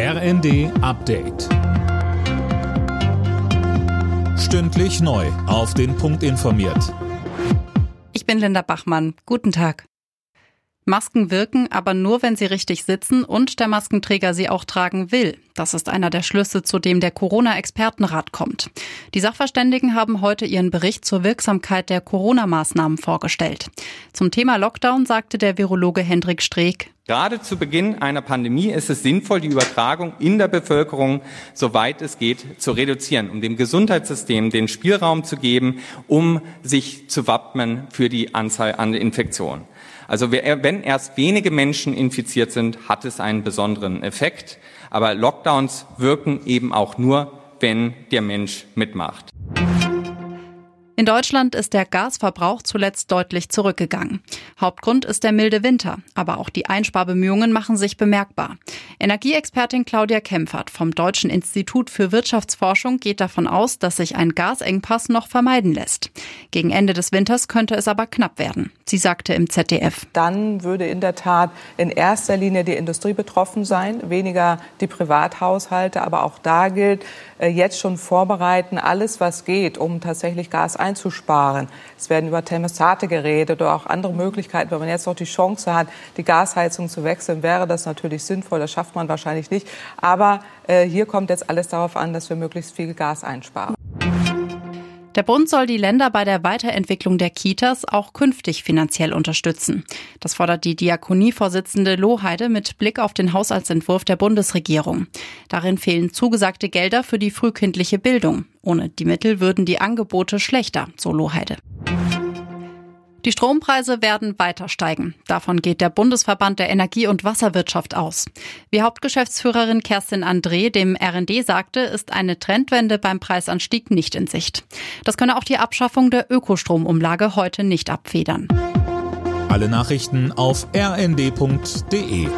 RND Update. Stündlich neu. Auf den Punkt informiert. Ich bin Linda Bachmann. Guten Tag. Masken wirken, aber nur, wenn sie richtig sitzen und der Maskenträger sie auch tragen will. Das ist einer der Schlüsse, zu dem der Corona-Expertenrat kommt. Die Sachverständigen haben heute ihren Bericht zur Wirksamkeit der Corona-Maßnahmen vorgestellt. Zum Thema Lockdown sagte der Virologe Hendrik Streeck, Gerade zu Beginn einer Pandemie ist es sinnvoll, die Übertragung in der Bevölkerung, soweit es geht, zu reduzieren, um dem Gesundheitssystem den Spielraum zu geben, um sich zu wappnen für die Anzahl an Infektionen. Also wenn erst wenige Menschen infiziert sind, hat es einen besonderen Effekt. Aber Lockdowns wirken eben auch nur, wenn der Mensch mitmacht. In Deutschland ist der Gasverbrauch zuletzt deutlich zurückgegangen. Hauptgrund ist der milde Winter, aber auch die Einsparbemühungen machen sich bemerkbar. Energieexpertin Claudia Kempfert vom Deutschen Institut für Wirtschaftsforschung geht davon aus, dass sich ein Gasengpass noch vermeiden lässt. Gegen Ende des Winters könnte es aber knapp werden. Sie sagte im ZDF. Dann würde in der Tat in erster Linie die Industrie betroffen sein, weniger die Privathaushalte, aber auch da gilt, äh, jetzt schon vorbereiten, alles was geht, um tatsächlich Gas einzusparen einzusparen. Es werden über Thermostate geredet oder auch andere Möglichkeiten. Wenn man jetzt noch die Chance hat, die Gasheizung zu wechseln, wäre das natürlich sinnvoll. Das schafft man wahrscheinlich nicht. Aber äh, hier kommt jetzt alles darauf an, dass wir möglichst viel Gas einsparen. Der Bund soll die Länder bei der Weiterentwicklung der Kitas auch künftig finanziell unterstützen. Das fordert die Diakonievorsitzende Lohheide mit Blick auf den Haushaltsentwurf der Bundesregierung. Darin fehlen zugesagte Gelder für die frühkindliche Bildung. Ohne die Mittel würden die Angebote schlechter, so Lohheide. Die Strompreise werden weiter steigen. Davon geht der Bundesverband der Energie- und Wasserwirtschaft aus. Wie Hauptgeschäftsführerin Kerstin André dem RND sagte, ist eine Trendwende beim Preisanstieg nicht in Sicht. Das könne auch die Abschaffung der Ökostromumlage heute nicht abfedern. Alle Nachrichten auf rnd.de